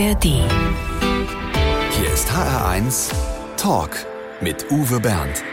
ARD. Hier ist HR1 Talk mit Uwe Bernd.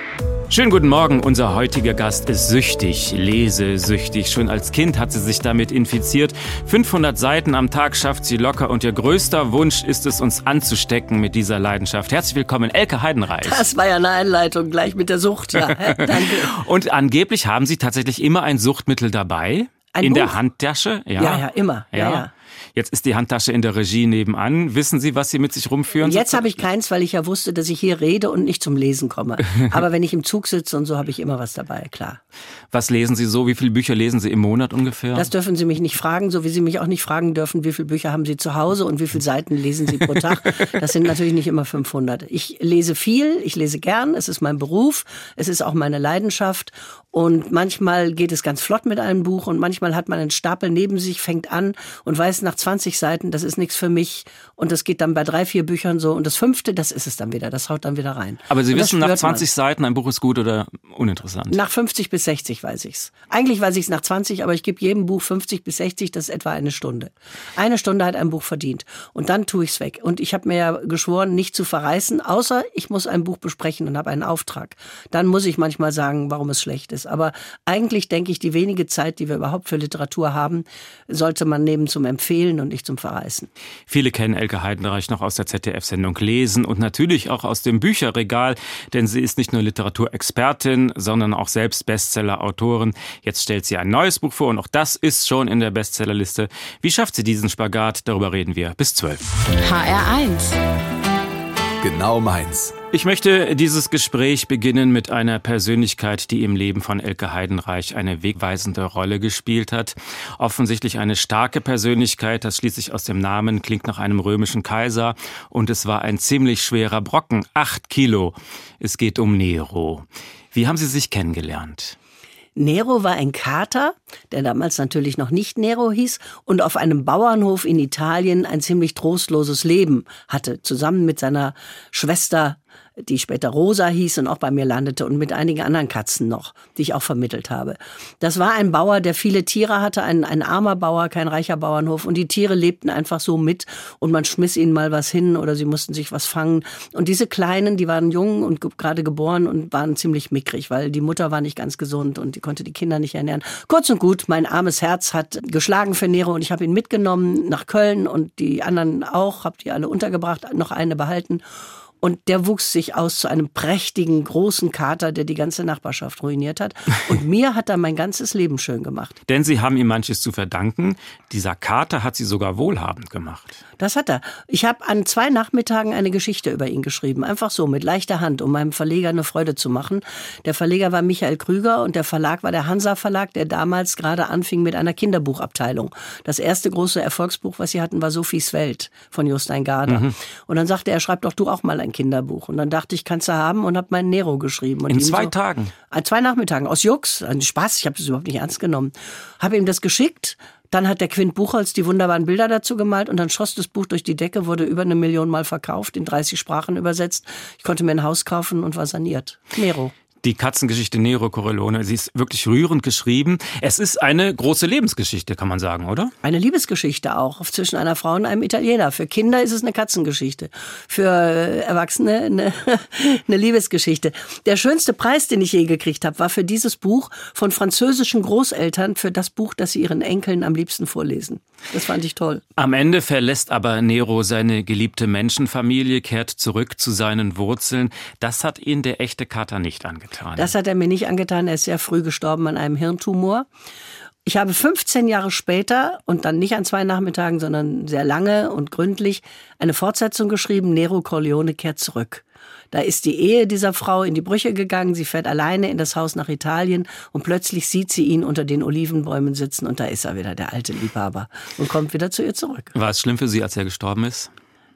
Schönen guten Morgen, unser heutiger Gast ist süchtig, lesesüchtig. Schon als Kind hat sie sich damit infiziert. 500 Seiten am Tag schafft sie locker und ihr größter Wunsch ist es, uns anzustecken mit dieser Leidenschaft. Herzlich willkommen, Elke Heidenreich. Das war ja eine Einleitung gleich mit der Sucht, ja. Danke. und angeblich haben Sie tatsächlich immer ein Suchtmittel dabei? Ein in Buch? der Handtasche? Ja, ja, immer. Ja, ja. Jetzt ist die Handtasche in der Regie nebenan. Wissen Sie, was Sie mit sich rumführen? Jetzt habe ich keins, weil ich ja wusste, dass ich hier rede und nicht zum Lesen komme. Aber wenn ich im Zug sitze und so, habe ich immer was dabei, klar. Was lesen Sie so? Wie viele Bücher lesen Sie im Monat ungefähr? Das dürfen Sie mich nicht fragen, so wie Sie mich auch nicht fragen dürfen, wie viele Bücher haben Sie zu Hause und wie viele Seiten lesen Sie pro Tag. Das sind natürlich nicht immer 500. Ich lese viel, ich lese gern, es ist mein Beruf, es ist auch meine Leidenschaft und manchmal geht es ganz flott mit einem Buch und manchmal hat man einen Stapel neben sich, fängt an und weiß nach 20 Seiten, das ist nichts für mich. Und das geht dann bei drei, vier Büchern so. Und das fünfte, das ist es dann wieder. Das haut dann wieder rein. Aber Sie und wissen nach spürt 20 Seiten, ein Buch ist gut oder uninteressant? Nach 50 bis 60 weiß ich's. Eigentlich weiß ich's nach 20, aber ich gebe jedem Buch 50 bis 60, das ist etwa eine Stunde. Eine Stunde hat ein Buch verdient. Und dann tue ich's weg. Und ich habe mir ja geschworen, nicht zu verreißen, außer ich muss ein Buch besprechen und habe einen Auftrag. Dann muss ich manchmal sagen, warum es schlecht ist. Aber eigentlich denke ich, die wenige Zeit, die wir überhaupt für Literatur haben, sollte man nehmen zum Empfehlen und nicht zum Verreißen. Viele kennen Elke Heidenreich noch aus der ZDF-Sendung Lesen und natürlich auch aus dem Bücherregal, denn sie ist nicht nur Literaturexpertin, sondern auch selbst Bestseller-Autorin. Jetzt stellt sie ein neues Buch vor und auch das ist schon in der Bestsellerliste. Wie schafft sie diesen Spagat? Darüber reden wir bis zwölf. HR1. Genau meins. Ich möchte dieses Gespräch beginnen mit einer Persönlichkeit, die im Leben von Elke Heidenreich eine wegweisende Rolle gespielt hat. Offensichtlich eine starke Persönlichkeit, das schließlich aus dem Namen klingt nach einem römischen Kaiser. Und es war ein ziemlich schwerer Brocken, acht Kilo. Es geht um Nero. Wie haben Sie sich kennengelernt? Nero war ein Kater, der damals natürlich noch nicht Nero hieß und auf einem Bauernhof in Italien ein ziemlich trostloses Leben hatte, zusammen mit seiner Schwester die später Rosa hieß und auch bei mir landete und mit einigen anderen Katzen noch, die ich auch vermittelt habe. Das war ein Bauer, der viele Tiere hatte, ein, ein armer Bauer, kein reicher Bauernhof und die Tiere lebten einfach so mit und man schmiss ihnen mal was hin oder sie mussten sich was fangen. Und diese Kleinen, die waren jung und ge gerade geboren und waren ziemlich mickrig, weil die Mutter war nicht ganz gesund und die konnte die Kinder nicht ernähren. Kurz und gut, mein armes Herz hat geschlagen für Nero und ich habe ihn mitgenommen nach Köln und die anderen auch, habe die alle untergebracht, noch eine behalten. Und der wuchs sich aus zu einem prächtigen, großen Kater, der die ganze Nachbarschaft ruiniert hat. Und mir hat er mein ganzes Leben schön gemacht. Denn Sie haben ihm manches zu verdanken. Dieser Kater hat Sie sogar wohlhabend gemacht. Das hat er. Ich habe an zwei Nachmittagen eine Geschichte über ihn geschrieben. Einfach so, mit leichter Hand, um meinem Verleger eine Freude zu machen. Der Verleger war Michael Krüger und der Verlag war der Hansa Verlag, der damals gerade anfing mit einer Kinderbuchabteilung. Das erste große Erfolgsbuch, was sie hatten, war Sophies Welt von Jostein Garder. Mhm. Und dann sagte er, schreib doch du auch mal ein Kinderbuch. Und dann dachte ich, kannst du haben und habe meinen Nero geschrieben. Und In zwei so, Tagen? An zwei Nachmittagen, aus Jux, ein Spaß, ich habe das überhaupt nicht ernst genommen. Habe ihm das geschickt, dann hat der Quint Buchholz die wunderbaren Bilder dazu gemalt und dann schoss das Buch durch die Decke, wurde über eine Million Mal verkauft, in 30 Sprachen übersetzt. Ich konnte mir ein Haus kaufen und war saniert. Nero. Die Katzengeschichte Nero Corleone, sie ist wirklich rührend geschrieben. Es ist eine große Lebensgeschichte, kann man sagen, oder? Eine Liebesgeschichte auch, zwischen einer Frau und einem Italiener. Für Kinder ist es eine Katzengeschichte. Für Erwachsene eine, eine Liebesgeschichte. Der schönste Preis, den ich je gekriegt habe, war für dieses Buch von französischen Großeltern für das Buch, das sie ihren Enkeln am liebsten vorlesen. Das fand ich toll. Am Ende verlässt aber Nero seine geliebte Menschenfamilie, kehrt zurück zu seinen Wurzeln. Das hat ihn der echte Kater nicht angetan. Das hat er mir nicht angetan. Er ist sehr früh gestorben an einem Hirntumor. Ich habe 15 Jahre später und dann nicht an zwei Nachmittagen, sondern sehr lange und gründlich eine Fortsetzung geschrieben. Nero Corleone kehrt zurück. Da ist die Ehe dieser Frau in die Brüche gegangen. Sie fährt alleine in das Haus nach Italien und plötzlich sieht sie ihn unter den Olivenbäumen sitzen und da ist er wieder, der alte Liebhaber, und kommt wieder zu ihr zurück. War es schlimm für Sie, als er gestorben ist?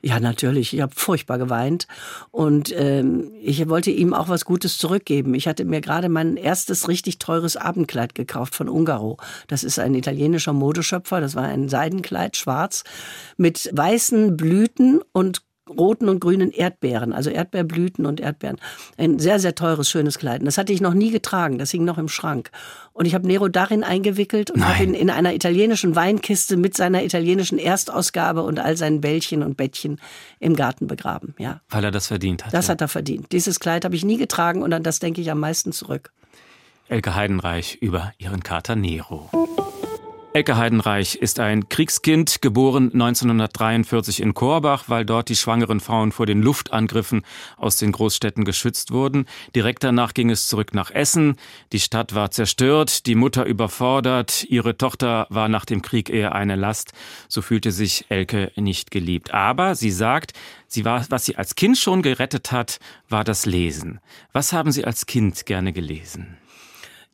Ja, natürlich. Ich habe furchtbar geweint und ähm, ich wollte ihm auch was Gutes zurückgeben. Ich hatte mir gerade mein erstes richtig teures Abendkleid gekauft von Ungaro. Das ist ein italienischer Modeschöpfer. Das war ein Seidenkleid, schwarz, mit weißen Blüten und roten und grünen Erdbeeren, also Erdbeerblüten und Erdbeeren. Ein sehr, sehr teures, schönes Kleid. Und das hatte ich noch nie getragen, das hing noch im Schrank. Und ich habe Nero darin eingewickelt und habe ihn in einer italienischen Weinkiste mit seiner italienischen Erstausgabe und all seinen Bällchen und Bettchen im Garten begraben. Ja. Weil er das verdient hat. Das hat er verdient. Dieses Kleid habe ich nie getragen und an das denke ich am meisten zurück. Elke Heidenreich über ihren Kater Nero. Elke Heidenreich ist ein Kriegskind, geboren 1943 in Korbach, weil dort die schwangeren Frauen vor den Luftangriffen aus den Großstädten geschützt wurden. Direkt danach ging es zurück nach Essen. Die Stadt war zerstört, die Mutter überfordert, ihre Tochter war nach dem Krieg eher eine Last. So fühlte sich Elke nicht geliebt. Aber sie sagt, sie war, was sie als Kind schon gerettet hat, war das Lesen. Was haben Sie als Kind gerne gelesen?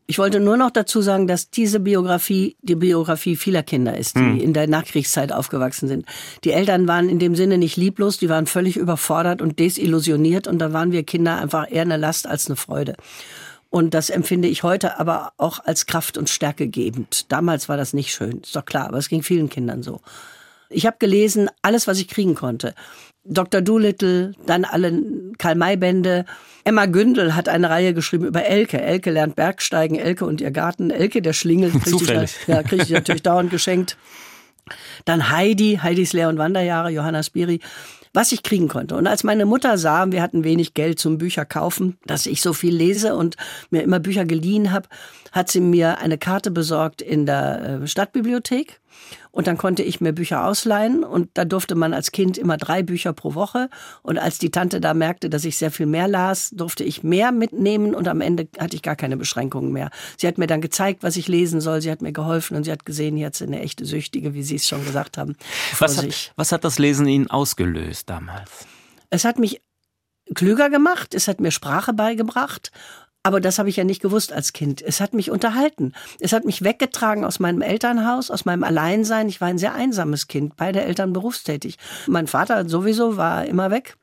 Ich wollte nur noch dazu sagen, dass diese Biografie die Biografie vieler Kinder ist, die hm. in der Nachkriegszeit aufgewachsen sind. Die Eltern waren in dem Sinne nicht lieblos, die waren völlig überfordert und desillusioniert und da waren wir Kinder einfach eher eine Last als eine Freude. Und das empfinde ich heute aber auch als Kraft und Stärke gebend. Damals war das nicht schön, ist doch klar, aber es ging vielen Kindern so. Ich habe gelesen, alles, was ich kriegen konnte. Dr. Doolittle, dann alle Karl-May-Bände. Emma Gündel hat eine Reihe geschrieben über Elke. Elke lernt Bergsteigen, Elke und ihr Garten. Elke, der Schlingel, kriege ich, ja, krieg ich natürlich dauernd geschenkt. Dann Heidi, Heidis Lehr- und Wanderjahre, Johanna Spiri, was ich kriegen konnte. Und als meine Mutter sah, wir hatten wenig Geld zum Bücher kaufen, dass ich so viel lese und mir immer Bücher geliehen habe, hat sie mir eine Karte besorgt in der äh, Stadtbibliothek und dann konnte ich mir Bücher ausleihen und da durfte man als Kind immer drei Bücher pro Woche. Und als die Tante da merkte, dass ich sehr viel mehr las, durfte ich mehr mitnehmen und am Ende hatte ich gar keine Beschränkungen mehr. Sie hat mir dann gezeigt, was ich lesen soll. Sie hat mir geholfen und sie hat gesehen, jetzt eine echte Süchtige, wie Sie es schon gesagt haben. Was hat, was hat das Lesen Ihnen ausgelöst damals? Es hat mich klüger gemacht, es hat mir Sprache beigebracht aber das habe ich ja nicht gewusst als Kind. Es hat mich unterhalten. Es hat mich weggetragen aus meinem Elternhaus, aus meinem Alleinsein. Ich war ein sehr einsames Kind, beide Eltern berufstätig. Mein Vater sowieso war immer weg.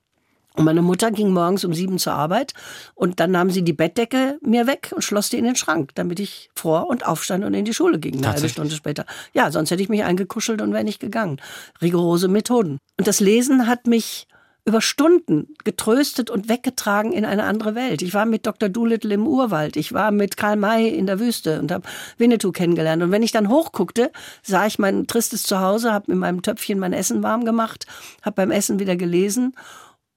Und meine Mutter ging morgens um sieben zur Arbeit und dann nahm sie die Bettdecke mir weg und schloss die in den Schrank, damit ich vor und aufstand und in die Schule ging, eine halbe Stunde später. Ja, sonst hätte ich mich eingekuschelt und wäre nicht gegangen. Rigorose Methoden. Und das Lesen hat mich über Stunden getröstet und weggetragen in eine andere Welt. Ich war mit Dr. Doolittle im Urwald, ich war mit Karl May in der Wüste und habe Winnetou kennengelernt. Und wenn ich dann hochguckte, sah ich mein tristes Zuhause, habe in meinem Töpfchen mein Essen warm gemacht, habe beim Essen wieder gelesen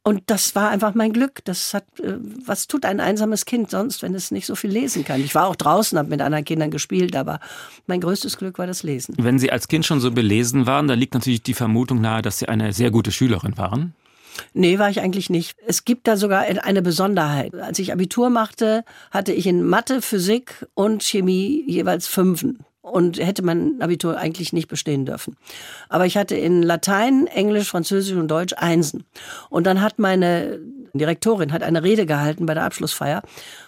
und das war einfach mein Glück. Das hat, äh, was tut ein einsames Kind sonst, wenn es nicht so viel lesen kann? Ich war auch draußen, habe mit anderen Kindern gespielt, aber mein größtes Glück war das Lesen. Wenn Sie als Kind schon so belesen waren, da liegt natürlich die Vermutung nahe, dass Sie eine sehr gute Schülerin waren. Nee, war ich eigentlich nicht. Es gibt da sogar eine Besonderheit. Als ich Abitur machte, hatte ich in Mathe, Physik und Chemie jeweils Fünfen und hätte mein Abitur eigentlich nicht bestehen dürfen. Aber ich hatte in Latein, Englisch, Französisch und Deutsch Einsen. Und dann hat meine Direktorin hat eine Rede gehalten bei der Abschlussfeier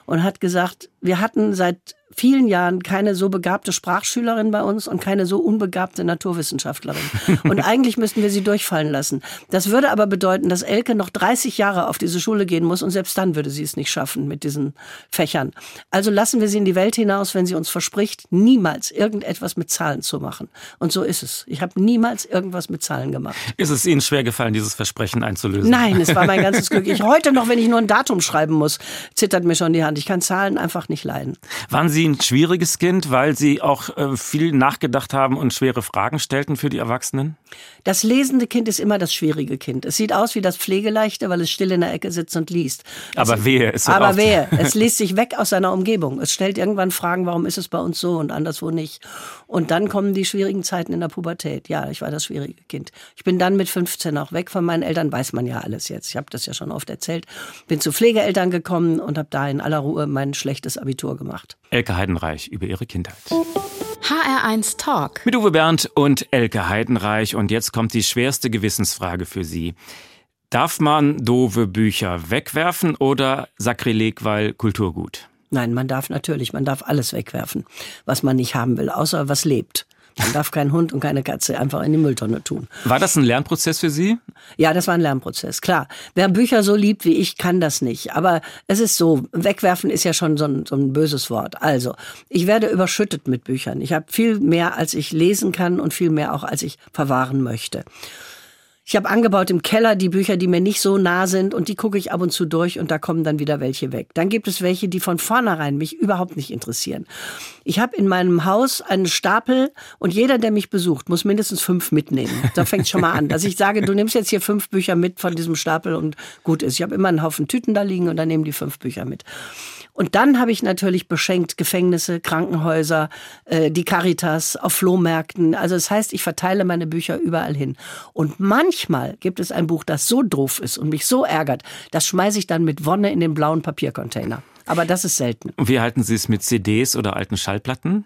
und hat gesagt, wir hatten seit vielen Jahren keine so begabte Sprachschülerin bei uns und keine so unbegabte Naturwissenschaftlerin. Und eigentlich müssten wir sie durchfallen lassen. Das würde aber bedeuten, dass Elke noch 30 Jahre auf diese Schule gehen muss und selbst dann würde sie es nicht schaffen mit diesen Fächern. Also lassen wir sie in die Welt hinaus, wenn sie uns verspricht, niemals irgendetwas mit Zahlen zu machen. Und so ist es. Ich habe niemals irgendwas mit Zahlen gemacht. Ist es Ihnen schwer gefallen, dieses Versprechen einzulösen? Nein, es war mein ganzes Glück. Ich heute noch, wenn ich nur ein Datum schreiben muss, zittert mir schon die Hand. Ich kann Zahlen einfach nicht leiden. Waren Sie ein schwieriges Kind, weil Sie auch äh, viel nachgedacht haben und schwere Fragen stellten für die Erwachsenen? Das lesende Kind ist immer das schwierige Kind. Es sieht aus wie das Pflegeleichte, weil es still in der Ecke sitzt und liest. Aber es, wehe, es Aber wehe, es liest sich weg aus seiner Umgebung. Es stellt irgendwann Fragen, warum ist es bei uns so und anderswo nicht. Und dann kommen die schwierigen Zeiten in der Pubertät. Ja, ich war das schwierige Kind. Ich bin dann mit 15 auch weg von meinen Eltern, weiß man ja alles jetzt. Ich habe das ja schon oft erzählt. Bin zu Pflegeeltern gekommen und habe da in aller Ruhe mein schlechtes Abitur gemacht. Elke Heidenreich über ihre Kindheit. HR1 Talk. Mit Uwe Bernd und Elke Heidenreich. Und jetzt kommt die schwerste Gewissensfrage für Sie. Darf man doofe Bücher wegwerfen oder Sakrileg, weil Kulturgut? Nein, man darf natürlich, man darf alles wegwerfen, was man nicht haben will, außer was lebt. Man darf keinen Hund und keine Katze einfach in die Mülltonne tun. War das ein Lernprozess für Sie? Ja, das war ein Lernprozess, klar. Wer Bücher so liebt wie ich, kann das nicht. Aber es ist so, wegwerfen ist ja schon so ein, so ein böses Wort. Also, ich werde überschüttet mit Büchern. Ich habe viel mehr, als ich lesen kann und viel mehr auch, als ich verwahren möchte. Ich habe angebaut im Keller die Bücher, die mir nicht so nah sind und die gucke ich ab und zu durch und da kommen dann wieder welche weg. Dann gibt es welche, die von vornherein mich überhaupt nicht interessieren. Ich habe in meinem Haus einen Stapel und jeder, der mich besucht, muss mindestens fünf mitnehmen. Da fängt schon mal an, dass ich sage, du nimmst jetzt hier fünf Bücher mit von diesem Stapel und gut ist. Ich habe immer einen Haufen Tüten da liegen und dann nehmen die fünf Bücher mit. Und dann habe ich natürlich beschenkt Gefängnisse, Krankenhäuser, äh, die Caritas, auf Flohmärkten. Also das heißt, ich verteile meine Bücher überall hin. Und manchmal gibt es ein Buch, das so doof ist und mich so ärgert, das schmeiße ich dann mit Wonne in den blauen Papiercontainer. Aber das ist selten. Und wie halten Sie es mit CDs oder alten Schallplatten?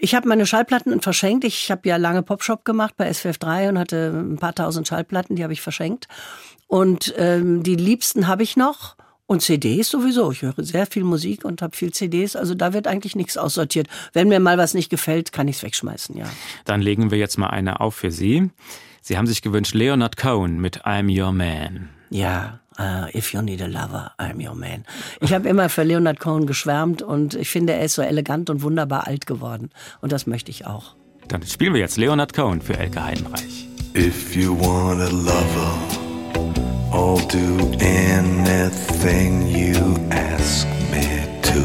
Ich habe meine Schallplatten verschenkt. Ich habe ja lange Popshop gemacht bei SFF 3 und hatte ein paar tausend Schallplatten, die habe ich verschenkt. Und ähm, die liebsten habe ich noch. Und CDs sowieso. Ich höre sehr viel Musik und habe viel CDs. Also da wird eigentlich nichts aussortiert. Wenn mir mal was nicht gefällt, kann ich es wegschmeißen, ja. Dann legen wir jetzt mal eine auf für Sie. Sie haben sich gewünscht Leonard Cohen mit I'm Your Man. Ja, uh, if you need a lover, I'm your man. Ich habe immer für Leonard Cohen geschwärmt und ich finde, er ist so elegant und wunderbar alt geworden. Und das möchte ich auch. Dann spielen wir jetzt Leonard Cohen für Elke Heidenreich. If you want a lover I'll do anything you ask me to.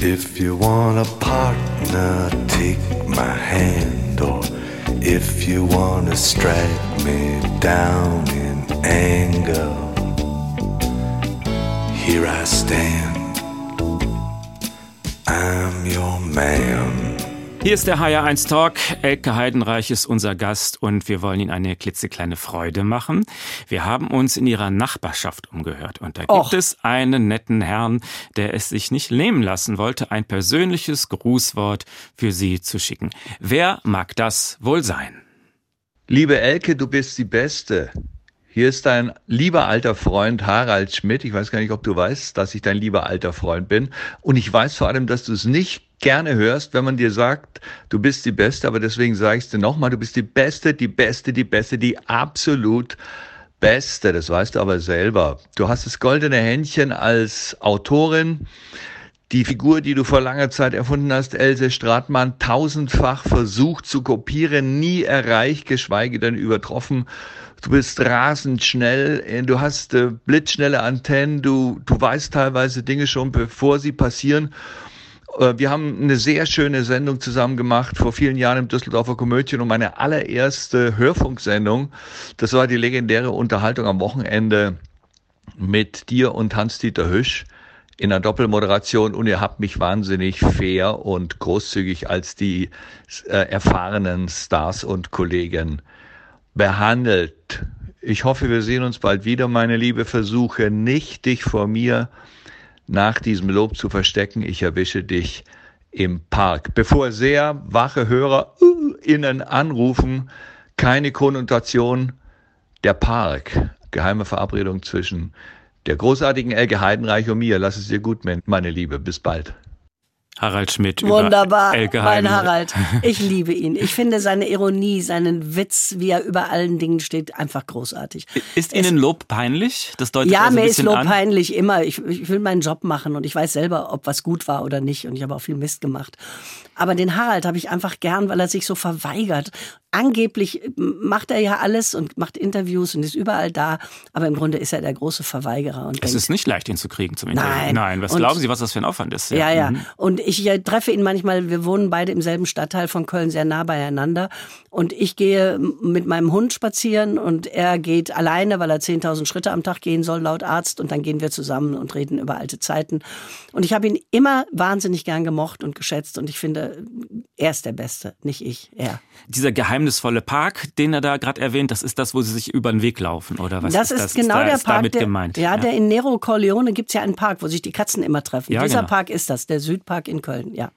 If you want a partner, take my hand, or if you want to strike me down in anger, here I stand. I'm your man. Hier ist der HR1 Talk. Elke Heidenreich ist unser Gast und wir wollen Ihnen eine klitzekleine Freude machen. Wir haben uns in Ihrer Nachbarschaft umgehört und da gibt Och. es einen netten Herrn, der es sich nicht nehmen lassen wollte, ein persönliches Grußwort für Sie zu schicken. Wer mag das wohl sein? Liebe Elke, du bist die Beste. Hier ist dein lieber alter Freund Harald Schmidt. Ich weiß gar nicht, ob du weißt, dass ich dein lieber alter Freund bin. Und ich weiß vor allem, dass du es nicht gerne hörst, wenn man dir sagt, du bist die Beste, aber deswegen sage ich dir nochmal, du bist die Beste, die Beste, die Beste, die absolut Beste, das weißt du aber selber. Du hast das goldene Händchen als Autorin. Die Figur, die du vor langer Zeit erfunden hast, Else Stratmann, tausendfach versucht zu kopieren, nie erreicht, geschweige denn übertroffen. Du bist rasend schnell, du hast äh, blitzschnelle Antennen, du, du weißt teilweise Dinge schon, bevor sie passieren. Äh, wir haben eine sehr schöne Sendung zusammen gemacht vor vielen Jahren im Düsseldorfer Komödien und meine allererste Hörfunksendung. Das war die legendäre Unterhaltung am Wochenende mit dir und Hans-Dieter Hüsch in einer Doppelmoderation und ihr habt mich wahnsinnig fair und großzügig als die äh, erfahrenen Stars und Kollegen behandelt. Ich hoffe, wir sehen uns bald wieder, meine Liebe. Versuche nicht, dich vor mir nach diesem Lob zu verstecken. Ich erwische dich im Park. Bevor sehr wache Hörer innen anrufen, keine Konnotation, der Park. Geheime Verabredung zwischen der großartigen Elke Heidenreich und mir. Lass es dir gut, meine Liebe. Bis bald. Harald Schmidt. Wunderbar, mein Harald. Ich liebe ihn. Ich finde seine Ironie, seinen Witz, wie er über allen Dingen steht, einfach großartig. Ist es, Ihnen Lob peinlich? Das deutet ja, also mir ist Lob an. peinlich immer. Ich, ich will meinen Job machen und ich weiß selber, ob was gut war oder nicht. Und ich habe auch viel Mist gemacht. Aber den Harald habe ich einfach gern, weil er sich so verweigert angeblich macht er ja alles und macht Interviews und ist überall da, aber im Grunde ist er der große Verweigerer. Und es denkt, ist nicht leicht, ihn zu kriegen zum Interview. Nein. Nein, was und, glauben Sie, was das für ein Aufwand ist? Ja, ja. ja. Mhm. Und ich treffe ihn manchmal, wir wohnen beide im selben Stadtteil von Köln, sehr nah beieinander. Und ich gehe mit meinem Hund spazieren und er geht alleine, weil er 10.000 Schritte am Tag gehen soll, laut Arzt. Und dann gehen wir zusammen und reden über alte Zeiten. Und ich habe ihn immer wahnsinnig gern gemocht und geschätzt. Und ich finde, er ist der Beste, nicht ich, er. Dieser geheimnisvolle Park, den er da gerade erwähnt, das ist das, wo sie sich über den Weg laufen, oder was das ist das? genau ist da, der ist Park, damit der, gemeint? Ja, ja, der in Nero Corleone gibt es ja einen Park, wo sich die Katzen immer treffen. Ja, Dieser genau. Park ist das, der Südpark in Köln, ja.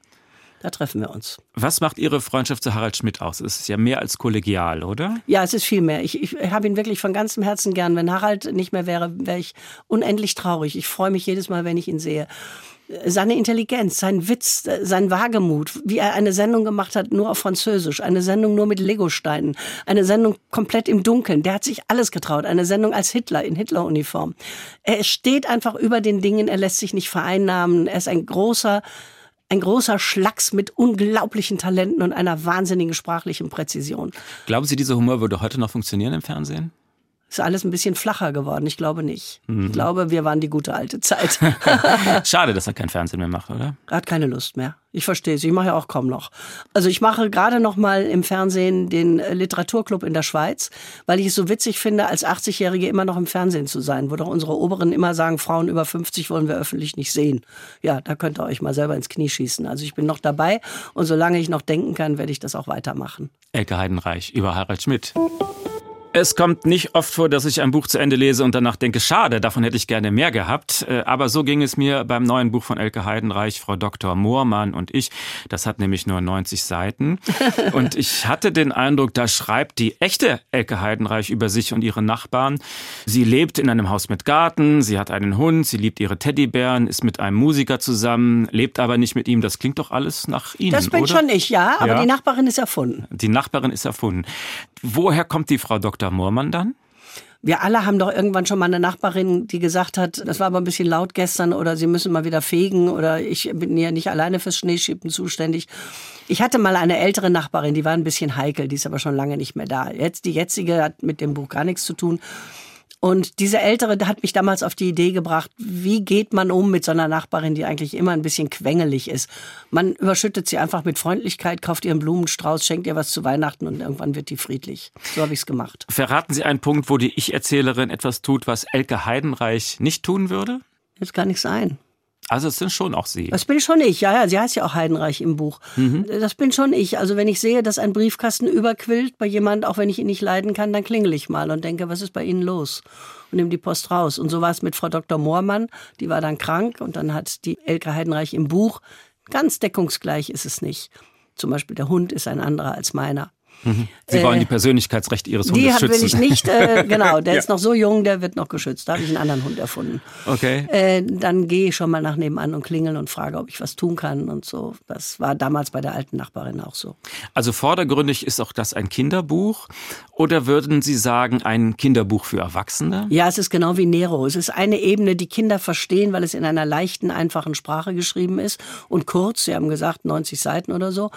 Da treffen wir uns. Was macht Ihre Freundschaft zu Harald Schmidt aus? Es ist ja mehr als kollegial, oder? Ja, es ist viel mehr. Ich, ich habe ihn wirklich von ganzem Herzen gern. Wenn Harald nicht mehr wäre, wäre ich unendlich traurig. Ich freue mich jedes Mal, wenn ich ihn sehe seine Intelligenz, sein Witz, sein Wagemut, wie er eine Sendung gemacht hat, nur auf Französisch, eine Sendung nur mit Legosteinen, eine Sendung komplett im Dunkeln. Der hat sich alles getraut. Eine Sendung als Hitler in Hitleruniform. Er steht einfach über den Dingen, er lässt sich nicht vereinnahmen. Er ist ein großer, ein großer Schlacks mit unglaublichen Talenten und einer wahnsinnigen sprachlichen Präzision. Glauben Sie, dieser Humor würde heute noch funktionieren im Fernsehen? Ist alles ein bisschen flacher geworden. Ich glaube nicht. Mhm. Ich glaube, wir waren die gute alte Zeit. Schade, dass er kein Fernsehen mehr macht, oder? Er hat keine Lust mehr. Ich verstehe es. Ich mache ja auch kaum noch. Also ich mache gerade noch mal im Fernsehen den Literaturclub in der Schweiz, weil ich es so witzig finde, als 80-Jährige immer noch im Fernsehen zu sein, wo doch unsere Oberen immer sagen, Frauen über 50 wollen wir öffentlich nicht sehen. Ja, da könnt ihr euch mal selber ins Knie schießen. Also ich bin noch dabei und solange ich noch denken kann, werde ich das auch weitermachen. Elke Heidenreich über Harald Schmidt. Es kommt nicht oft vor, dass ich ein Buch zu Ende lese und danach denke, schade, davon hätte ich gerne mehr gehabt. Äh, aber so ging es mir beim neuen Buch von Elke Heidenreich, Frau Dr. Moormann und ich. Das hat nämlich nur 90 Seiten. Und ich hatte den Eindruck, da schreibt die echte Elke Heidenreich über sich und ihre Nachbarn. Sie lebt in einem Haus mit Garten, sie hat einen Hund, sie liebt ihre Teddybären, ist mit einem Musiker zusammen, lebt aber nicht mit ihm. Das klingt doch alles nach Ihnen, Das bin oder? schon ich, ja, aber Ja. die Nachbarin ist erfunden. Die Nachbarin ist erfunden. Woher kommt die Frau Dr. Moormann dann? Wir alle haben doch irgendwann schon mal eine Nachbarin, die gesagt hat, das war aber ein bisschen laut gestern oder sie müssen mal wieder fegen oder ich bin ja nicht alleine fürs Schneeschippen zuständig. Ich hatte mal eine ältere Nachbarin, die war ein bisschen heikel, die ist aber schon lange nicht mehr da. Jetzt die jetzige hat mit dem Buch gar nichts zu tun. Und diese ältere hat mich damals auf die Idee gebracht, wie geht man um mit so einer Nachbarin, die eigentlich immer ein bisschen quengelig ist. Man überschüttet sie einfach mit Freundlichkeit, kauft ihr einen Blumenstrauß, schenkt ihr was zu Weihnachten und irgendwann wird die friedlich. So habe ich es gemacht. Verraten Sie einen Punkt, wo die Ich-Erzählerin etwas tut, was Elke Heidenreich nicht tun würde? Jetzt gar nicht sein. Also es sind schon auch Sie. Das bin schon ich, ja, ja. Sie heißt ja auch Heidenreich im Buch. Das bin schon ich. Also wenn ich sehe, dass ein Briefkasten überquillt bei jemand, auch wenn ich ihn nicht leiden kann, dann klingel ich mal und denke, was ist bei Ihnen los? Und nehme die Post raus. Und so war es mit Frau Dr. Moormann. Die war dann krank und dann hat die Elke Heidenreich im Buch, ganz deckungsgleich ist es nicht. Zum Beispiel der Hund ist ein anderer als meiner. Sie wollen die Persönlichkeitsrechte Ihres Hundes Die hab- will schützen. ich nicht, äh, genau, der ist noch so jung, der wird noch geschützt. Da habe ich einen anderen Hund erfunden. Okay. Äh, dann gehe ich schon mal nach nebenan und klingeln und frage, ob ich was tun kann und so. Das war damals bei der alten Nachbarin auch so. Also vordergründig ist auch das ein Kinderbuch oder würden Sie sagen ein Kinderbuch für Erwachsene? Ja, es ist genau wie Nero. Es ist eine Ebene, die Kinder verstehen, weil es in einer leichten, einfachen Sprache geschrieben ist und kurz. Sie haben gesagt 90 Seiten oder so.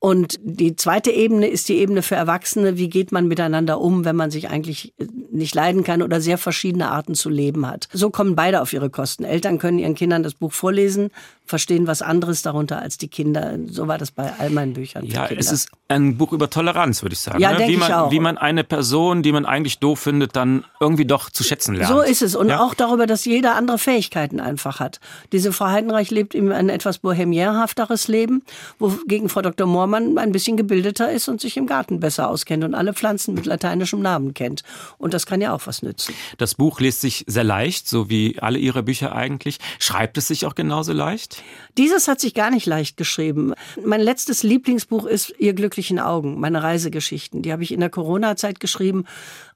Und die zweite Ebene ist die Ebene für Erwachsene. Wie geht man miteinander um, wenn man sich eigentlich äh, nicht leiden kann oder sehr verschiedene Arten zu leben hat? So kommen beide auf ihre Kosten. Eltern können ihren Kindern das Buch vorlesen, verstehen was anderes darunter als die Kinder. So war das bei all meinen Büchern. Ja, es ist ein Buch über Toleranz, würde ich sagen. Ja, ne? wie, ich man, auch. wie man eine Person, die man eigentlich doof findet, dann irgendwie doch zu schätzen lernt. So ist es. Und Ja? auch darüber, dass jeder andere Fähigkeiten einfach hat. Diese Frau Heidenreich lebt eben ein etwas bohemienhafteres Leben, wogegen Frau Dr. Moormann ein bisschen gebildeter ist und sich im Garten besser auskennt und alle Pflanzen mit lateinischem Namen kennt. Und das kann ja auch was nützen. Das Buch liest sich sehr leicht, so wie alle Ihre Bücher eigentlich. Schreibt es sich auch genauso leicht? Dieses hat sich gar nicht leicht geschrieben. Mein letztes Lieblingsbuch ist Ihr glücklichen Augen, meine Reisegeschichten. Die habe ich in der Corona-Zeit geschrieben,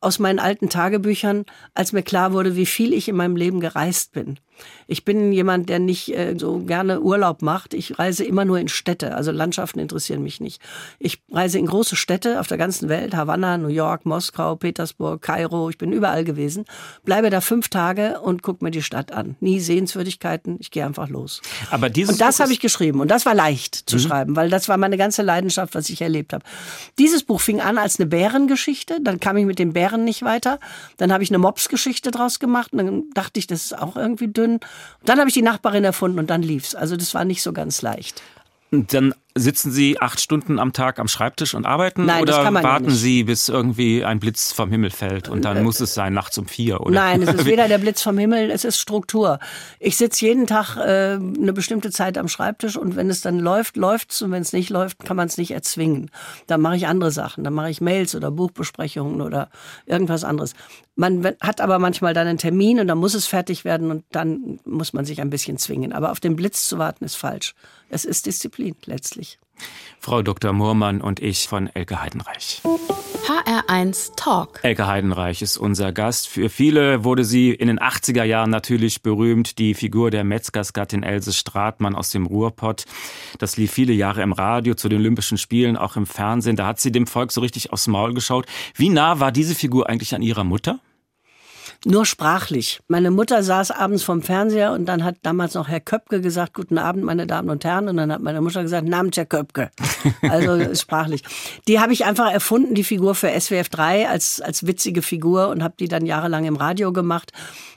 aus meinen alten Tagebüchern, als mir klar wurde, wie viel ich in meinem Leben gereist bin. Ich bin jemand, der nicht äh, so gerne Urlaub macht. Ich reise immer nur in Städte. Also Landschaften interessieren mich nicht. Ich reise in große Städte auf der ganzen Welt. Havanna, New York, Moskau, Petersburg, Kairo. Ich bin überall gewesen. Bleibe da fünf Tage und gucke mir die Stadt an. Nie Sehenswürdigkeiten. Ich gehe einfach los. Aber dieses Und das habe ich geschrieben. Und das war leicht zu schreiben, weil das war meine ganze Leidenschaft, was ich erlebt habe. Dieses Buch fing an als eine Bärengeschichte. Dann kam ich mit den Bären nicht weiter. Dann habe ich eine Mopsgeschichte draus gemacht. Und dann dachte ich, das ist auch irgendwie dünn. Und dann habe ich die Nachbarin erfunden und dann lief's. Also das war nicht so ganz leicht. Und Dann sitzen Sie acht Stunden am Tag am Schreibtisch und arbeiten Nein, das oder kann man ja warten. Äh, Sie, bis irgendwie ein Blitz vom Himmel fällt und dann muss es sein nachts um vier oder? Nein, es ist weder der Blitz vom Himmel, es ist Struktur. Ich sitze jeden Tag äh, eine bestimmte Zeit am Schreibtisch und wenn es dann läuft, läuft's und wenn es nicht läuft, kann man es nicht erzwingen. Dann mache ich andere Sachen, dann mache ich Mails oder Buchbesprechungen oder irgendwas anderes. Man hat aber manchmal dann einen Termin und dann muss es fertig werden und dann muss man sich ein bisschen zwingen. Aber auf den Blitz zu warten ist falsch. Es ist Disziplin letztlich. Frau Dr. Moormann und ich von Elke Heidenreich. HR1 Talk. Elke Heidenreich ist unser Gast. Für viele wurde sie in den 80er Jahren natürlich berühmt, die Figur der Metzgersgattin Else Stratmann aus dem Ruhrpott. Das lief viele Jahre im Radio, zu den Olympischen Spielen, auch im Fernsehen. Da hat sie dem Volk so richtig aufs Maul geschaut. Wie nah war diese Figur eigentlich an ihrer Mutter? Nur sprachlich. Meine Mutter saß abends vorm Fernseher und dann hat damals noch Herr Köpke gesagt, guten Abend, meine Damen und Herren. Und dann hat meine Mutter gesagt, Namens Herr Köpke. Also sprachlich. Die habe ich einfach erfunden, die Figur für SWF 3 als, als witzige Figur und habe die dann jahrelang im Radio gemacht.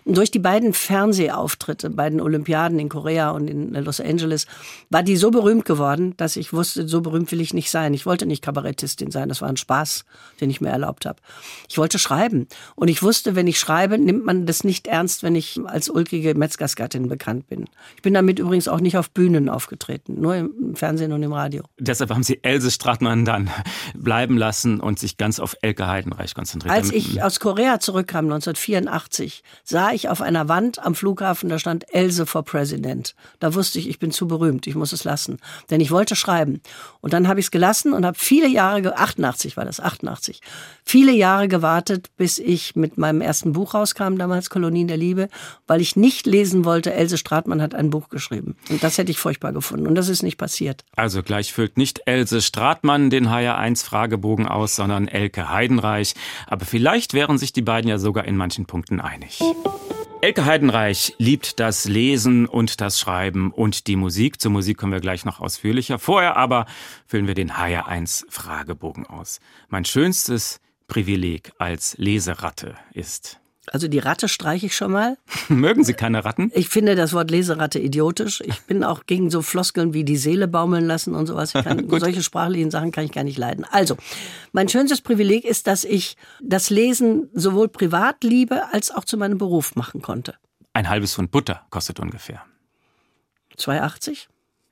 Und durch die beiden Fernsehauftritte bei den Olympiaden in Korea und in Los Angeles war die so berühmt geworden, dass ich wusste, so berühmt will ich nicht sein. Ich wollte nicht Kabarettistin sein. Das war ein Spaß, den ich mir erlaubt habe. Ich wollte schreiben. Und ich wusste, wenn ich schreibe, nimmt man das nicht ernst, wenn ich als ulkige Metzgersgattin bekannt bin. Ich bin damit übrigens auch nicht auf Bühnen aufgetreten, nur im Fernsehen und im Radio. Deshalb haben Sie Else Stratmann dann bleiben lassen und sich ganz auf Elke Heidenreich konzentriert. Als ich aus Korea zurückkam, 1984, sah ich auf einer Wand am Flughafen, da stand Else for President. Da wusste ich, ich bin zu berühmt, ich muss es lassen. Denn ich wollte schreiben. Und dann habe ich es gelassen und habe viele Jahre, 88 war das, 88, viele Jahre gewartet, bis ich mit meinem ersten Buch rauskam, damals Kolonien der Liebe, weil ich nicht lesen wollte, Else Stratmann hat ein Buch geschrieben. Und das hätte ich furchtbar gefunden. Und das ist nicht passiert. Also gleich füllt nicht Else Stratmann den HR1 Fragebogen aus, sondern Elke Heidenreich. Aber vielleicht wären sich die beiden ja sogar in manchen Punkten einig. Elke Heidenreich liebt das Lesen und das Schreiben und die Musik. Zur Musik kommen wir gleich noch ausführlicher. Vorher aber füllen wir den HR1 Fragebogen aus. Mein schönstes Privileg als Leseratte ist. Also die Ratte streiche ich schon mal. Mögen Sie keine Ratten? Ich finde das Wort Leseratte idiotisch. Ich bin auch gegen so Floskeln wie die Seele baumeln lassen und sowas. Ich kann, solche sprachlichen Sachen kann ich gar nicht leiden. Also, mein schönstes Privileg ist, dass ich das Lesen sowohl privat liebe als auch zu meinem Beruf machen konnte. Ein halbes Pfund Butter kostet ungefähr. 2,80?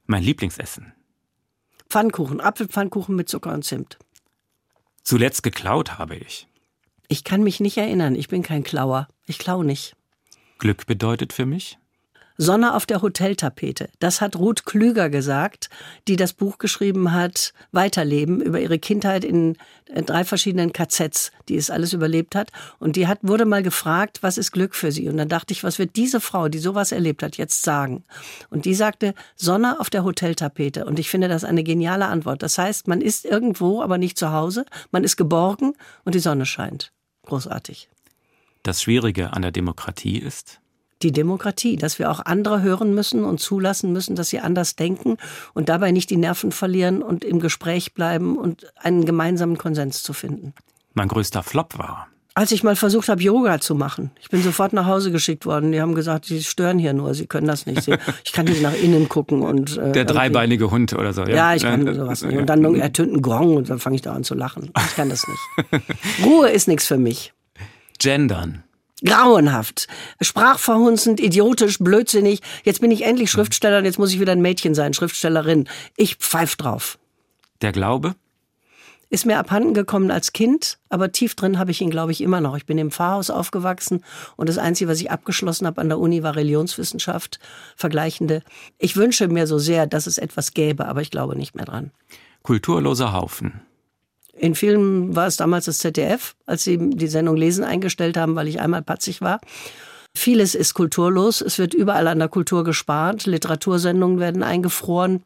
Mein Lieblingsessen. Pfannkuchen, Apfelpfannkuchen mit Zucker und Zimt. Zuletzt geklaut habe ich. Ich kann mich nicht erinnern. Ich bin kein Klauer. Ich klau nicht. Glück bedeutet für mich? Sonne auf der Hoteltapete. Das hat Ruth Klüger gesagt, die das Buch geschrieben hat, Weiterleben, über ihre Kindheit in äh, drei verschiedenen KZs, die es alles überlebt hat. Und die hat, wurde mal gefragt, was ist Glück für sie? Und dann dachte ich, was wird diese Frau, die sowas erlebt hat, jetzt sagen? Und die sagte, Sonne auf der Hoteltapete. Und ich finde das eine geniale Antwort. Das heißt, man ist irgendwo, aber nicht zu Hause. Man ist geborgen und die Sonne scheint. Großartig. Das Schwierige an der Demokratie ist? Die Demokratie, dass wir auch andere hören müssen und zulassen müssen, dass sie anders denken und dabei nicht die Nerven verlieren und im Gespräch bleiben und einen gemeinsamen Konsens zu finden. Mein größter Flop war. Als ich mal versucht habe, Yoga zu machen, ich bin sofort nach Hause geschickt worden. Die haben gesagt, sie stören hier nur, sie können das nicht. Ich kann nicht nach innen gucken und äh, der dreibeinige Hund oder so. Ja, ja ich kann sowas nicht. Und dann ertönt ein Gong und dann fange ich da an zu lachen. Ich kann das nicht. Ruhe ist nichts für mich. Gendern. Grauenhaft. Sprachverhunzend, idiotisch, blödsinnig. Jetzt bin ich endlich Schriftsteller und jetzt muss ich wieder ein Mädchen sein, Schriftstellerin. Ich pfeif drauf. Der Glaube? Ist mir abhanden gekommen als Kind, aber tief drin habe ich ihn, glaube ich, immer noch. Ich bin im Pfarrhaus aufgewachsen und das Einzige, was ich abgeschlossen habe an der Uni, war Religionswissenschaft, vergleichende. Ich wünsche mir so sehr, dass es etwas gäbe, aber ich glaube nicht mehr dran. Kulturloser Haufen. In Filmen war es damals das ZDF, als sie die Sendung Lesen eingestellt haben, weil ich einmal patzig war. Vieles ist kulturlos. Es wird überall an der Kultur gespart. Literatursendungen werden eingefroren.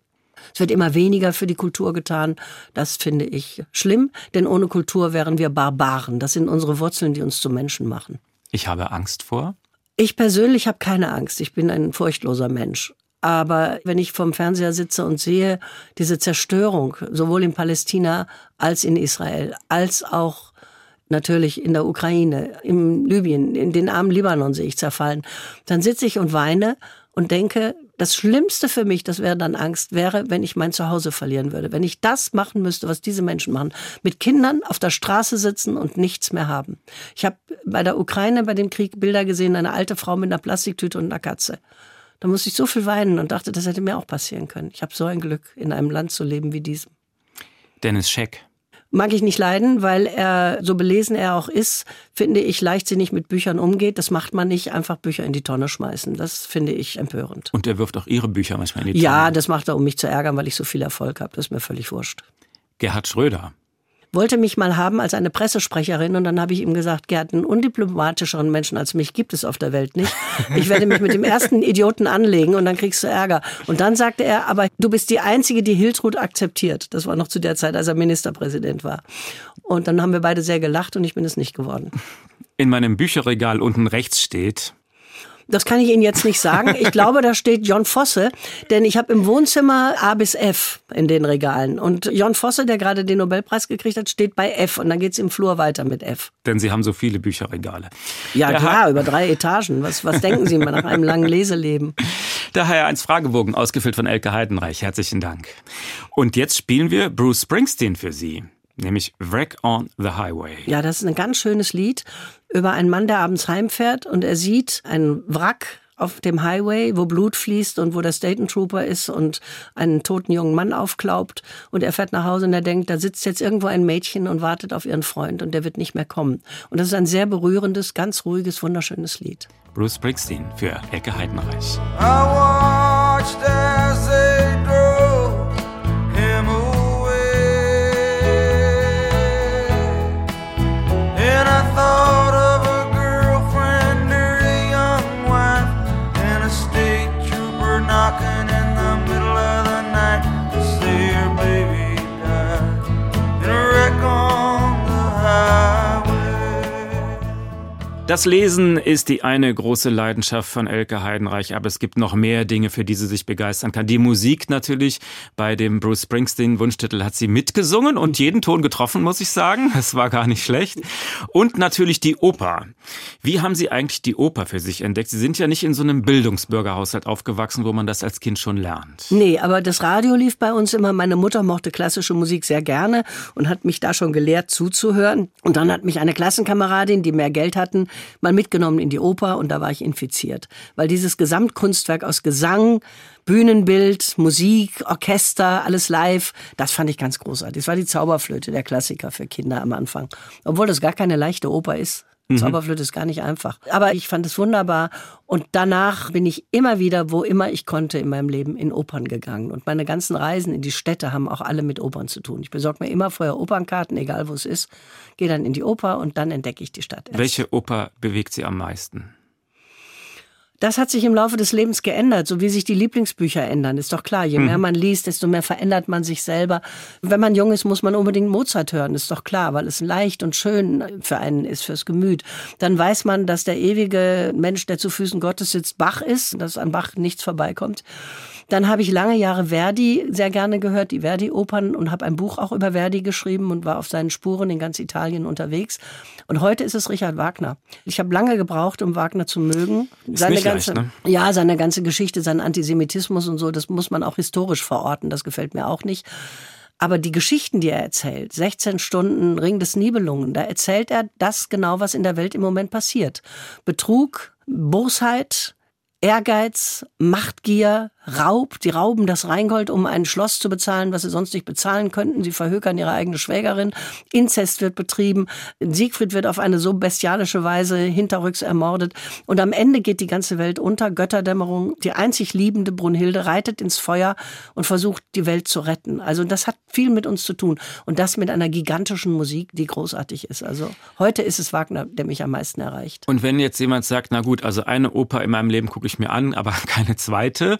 Es wird immer weniger für die Kultur getan. Das finde ich schlimm, denn ohne Kultur wären wir Barbaren. Das sind unsere Wurzeln, die uns zu Menschen machen. Ich habe Angst vor? Ich persönlich habe keine Angst. Ich bin ein furchtloser Mensch. Aber wenn ich vom Fernseher sitze und sehe diese Zerstörung, sowohl in Palästina als in Israel, als auch natürlich in der Ukraine, im Libyen, in den armen Libanon sehe ich zerfallen, dann sitze ich und weine und denke, das Schlimmste für mich, das wäre dann Angst, wäre, wenn ich mein Zuhause verlieren würde. Wenn ich das machen müsste, was diese Menschen machen. Mit Kindern auf der Straße sitzen und nichts mehr haben. Ich habe bei der Ukraine, bei dem Krieg Bilder gesehen, eine alte Frau mit einer Plastiktüte und einer Katze. Da musste ich so viel weinen und dachte, das hätte mir auch passieren können. Ich habe so ein Glück, in einem Land zu leben wie diesem. Dennis Scheck. Mag ich nicht leiden, weil er, so belesen er auch ist, finde ich, leichtsinnig mit Büchern umgeht. Das macht man nicht, einfach Bücher in die Tonne schmeißen. Das finde ich empörend. Und er wirft auch Ihre Bücher manchmal in die Tonne. Ja, das macht er, um mich zu ärgern, weil ich so viel Erfolg habe. Das ist mir völlig wurscht. Gerhard Schröder wollte mich mal haben als eine Pressesprecherin und dann habe ich ihm gesagt, Gerd, einen undiplomatischeren Menschen als mich gibt es auf der Welt nicht. Ich werde mich mit dem ersten Idioten anlegen und dann kriegst du Ärger. Und dann sagte er, aber du bist die Einzige, die Hiltrud akzeptiert. Das war noch zu der Zeit, als er Ministerpräsident war. Und dann haben wir beide sehr gelacht und ich bin es nicht geworden. in meinem Bücherregal unten rechts steht? Das kann ich Ihnen jetzt nicht sagen. Ich glaube, da steht John Fosse, denn ich habe im Wohnzimmer A bis F in den Regalen. Und John Fosse, der gerade den Nobelpreis gekriegt hat, steht bei F. Und dann geht's im Flur weiter mit F. Denn Sie haben so viele Bücherregale. Ja, der klar, über drei Etagen. Was, was denken Sie mal nach einem langen Leseleben? Der HR1 Fragebogen, ausgefüllt von Elke Heidenreich. Herzlichen Dank. Und jetzt spielen wir Bruce Springsteen für Sie nämlich Wreck on the Highway. Ja, das ist ein ganz schönes Lied über einen Mann, der abends heimfährt und er sieht einen Wrack auf dem Highway, wo Blut fließt und wo der Staten Trooper ist und einen toten jungen Mann aufklaubt. Und er fährt nach Hause und er denkt, da sitzt jetzt irgendwo ein Mädchen und wartet auf ihren Freund und der wird nicht mehr kommen. Und das ist ein sehr berührendes, ganz ruhiges, wunderschönes Lied. Bruce Springsteen für Ecke Heidenreich. Das Lesen ist die eine große Leidenschaft von Elke Heidenreich, aber es gibt noch mehr Dinge, für die sie sich begeistern kann. Die Musik natürlich. Bei dem Bruce Springsteen Wunschtitel hat sie mitgesungen und jeden Ton getroffen, muss ich sagen. Es war gar nicht schlecht. Und natürlich die Oper. Wie haben Sie eigentlich die Oper für sich entdeckt? Sie sind ja nicht in so einem Bildungsbürgerhaushalt aufgewachsen, wo man das als Kind schon lernt. Nee, aber das Radio lief bei uns immer. Meine Mutter mochte klassische Musik sehr gerne und hat mich da schon gelehrt zuzuhören. Und dann hat mich eine Klassenkameradin, die mehr Geld hatten, mal mitgenommen in die Oper und da war ich infiziert. Weil dieses Gesamtkunstwerk aus Gesang, Bühnenbild, Musik, Orchester, alles live, das fand ich ganz großartig. Das war die Zauberflöte, der Klassiker für Kinder am Anfang. Obwohl das gar keine leichte Oper ist. Mhm. Zauberflöte ist gar nicht einfach. Aber ich fand es wunderbar. Und danach bin ich immer wieder, wo immer ich konnte in meinem Leben, in Opern gegangen. Und meine ganzen Reisen in die Städte haben auch alle mit Opern zu tun. Ich besorge mir immer vorher Opernkarten, egal wo es ist, gehe dann in die Oper und dann entdecke ich die Stadt. Erst. Welche Oper bewegt Sie am meisten? Das hat sich im Laufe des Lebens geändert, so wie sich die Lieblingsbücher ändern. Ist doch klar, je mehr mhm. man liest, desto mehr verändert man sich selber. Wenn man jung ist, muss man unbedingt Mozart hören, ist doch klar, weil es leicht und schön für einen ist, fürs Gemüt. Dann weiß man, dass der ewige Mensch, der zu Füßen Gottes sitzt, Bach ist, dass an Bach nichts vorbeikommt. Dann habe ich lange Jahre Verdi sehr gerne gehört, die Verdi-Opern und habe ein Buch auch über Verdi geschrieben und war auf seinen Spuren in ganz Italien unterwegs. Und heute ist es Richard Wagner. Ich habe lange gebraucht, um Wagner zu mögen. Ist seine ganze, leicht, ne? ja, seine ganze Geschichte, sein Antisemitismus und so, das muss man auch historisch verorten. Das gefällt mir auch nicht. Aber die Geschichten, die er erzählt, 16 Stunden Ring des Nibelungen, da erzählt er das genau, was in der Welt im Moment passiert. Betrug, Bosheit, Ehrgeiz, Machtgier, Raub. Die rauben das Rheingold, um ein Schloss zu bezahlen, was sie sonst nicht bezahlen könnten. Sie verhökern ihre eigene Schwägerin. Inzest wird betrieben. Siegfried wird auf eine so bestialische Weise hinterrücks ermordet. Und am Ende geht die ganze Welt unter. Götterdämmerung. Die einzig liebende Brunhilde reitet ins Feuer und versucht, die Welt zu retten. Also das hat viel mit uns zu tun. Und das mit einer gigantischen Musik, die großartig ist. Also heute ist es Wagner, der mich am meisten erreicht. Und wenn jetzt jemand sagt, na gut, also eine Oper in meinem Leben gucke ich mir an, aber keine zweite.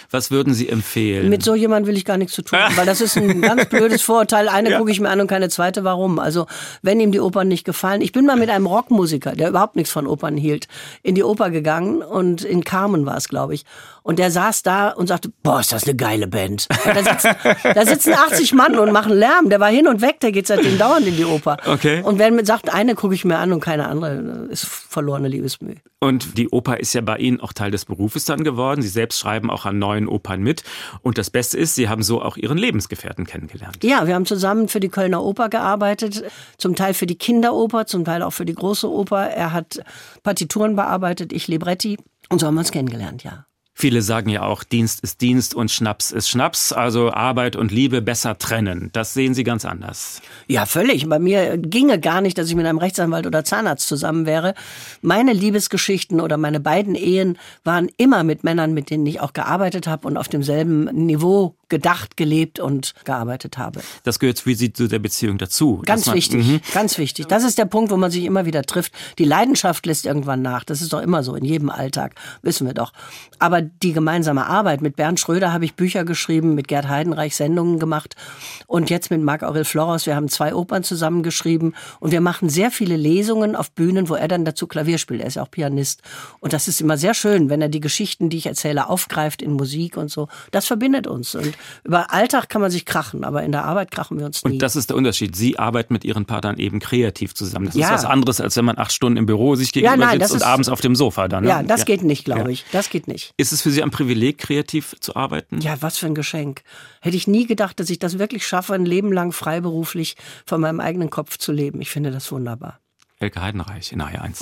Was würden Sie empfehlen? Mit so jemandem will ich gar nichts zu tun, weil das ist ein ganz blödes Vorurteil. Eine ja. gucke ich mir an und keine zweite. Warum? Also, wenn ihm die Opern nicht gefallen. Ich bin mal mit einem Rockmusiker, der überhaupt nichts von Opern hielt, in die Oper gegangen und in Carmen war es, glaube ich. Und der saß da und sagte, boah, ist das eine geile Band. Da sitzen, da sitzen 80 Mann und machen Lärm. Der war hin und weg, der geht seitdem dauernd in die Oper. Okay. Und wenn man sagt, eine gucke ich mir an und keine andere, ist verlorene Liebesmühe. Und die Oper ist ja bei Ihnen auch Teil des Berufes dann geworden. Sie selbst schreiben auch an neuen Opern mit. Und das Beste ist, Sie haben so auch Ihren Lebensgefährten kennengelernt. Ja, wir haben zusammen für die Kölner Oper gearbeitet, zum Teil für die Kinderoper, zum Teil auch für die große Oper. Er hat Partituren bearbeitet, ich Libretti. Und so haben wir uns kennengelernt, ja. Viele sagen ja auch, Dienst ist Dienst und Schnaps ist Schnaps, also Arbeit und Liebe besser trennen. Das sehen Sie ganz anders. Ja, völlig. Bei mir ginge gar nicht, dass ich mit einem Rechtsanwalt oder Zahnarzt zusammen wäre. Meine Liebesgeschichten oder meine beiden Ehen waren immer mit Männern, mit denen ich auch gearbeitet habe und auf demselben Niveau gedacht, gelebt und gearbeitet habe. Das gehört wie Sie zu der Beziehung dazu. Ganz man, wichtig, -hmm. ganz wichtig. Das ist der Punkt, wo man sich immer wieder trifft. Die Leidenschaft lässt irgendwann nach. Das ist doch immer so in jedem Alltag, wissen wir doch. Aber aber die gemeinsame Arbeit. Mit Bernd Schröder habe ich Bücher geschrieben, mit Gerd Heidenreich Sendungen gemacht und jetzt mit Marc Aurel Floros. Wir haben zwei Opern zusammengeschrieben und wir machen sehr viele Lesungen auf Bühnen, wo er dann dazu Klavier spielt. Er ist ja auch Pianist. Und das ist immer sehr schön, wenn er die Geschichten, die ich erzähle, aufgreift in Musik und so. Das verbindet uns. Und über Alltag kann man sich krachen, aber in der Arbeit krachen wir uns nie. Und das ist der Unterschied. Sie arbeiten mit Ihren Partnern eben kreativ zusammen. Das ja. ist was anderes, als wenn man acht Stunden im Büro sich gegenüber ja, nein, sitzt und abends auf dem Sofa dann. Ne? Ja, das ja. geht nicht, glaube ich. Das geht nicht. Ist es für Sie ein Privileg, kreativ zu arbeiten? Ja, was für ein Geschenk. Hätte ich nie gedacht, dass ich das wirklich schaffe, ein Leben lang freiberuflich von meinem eigenen Kopf zu leben. Ich finde das wunderbar. Elke Heidenreich in HR1.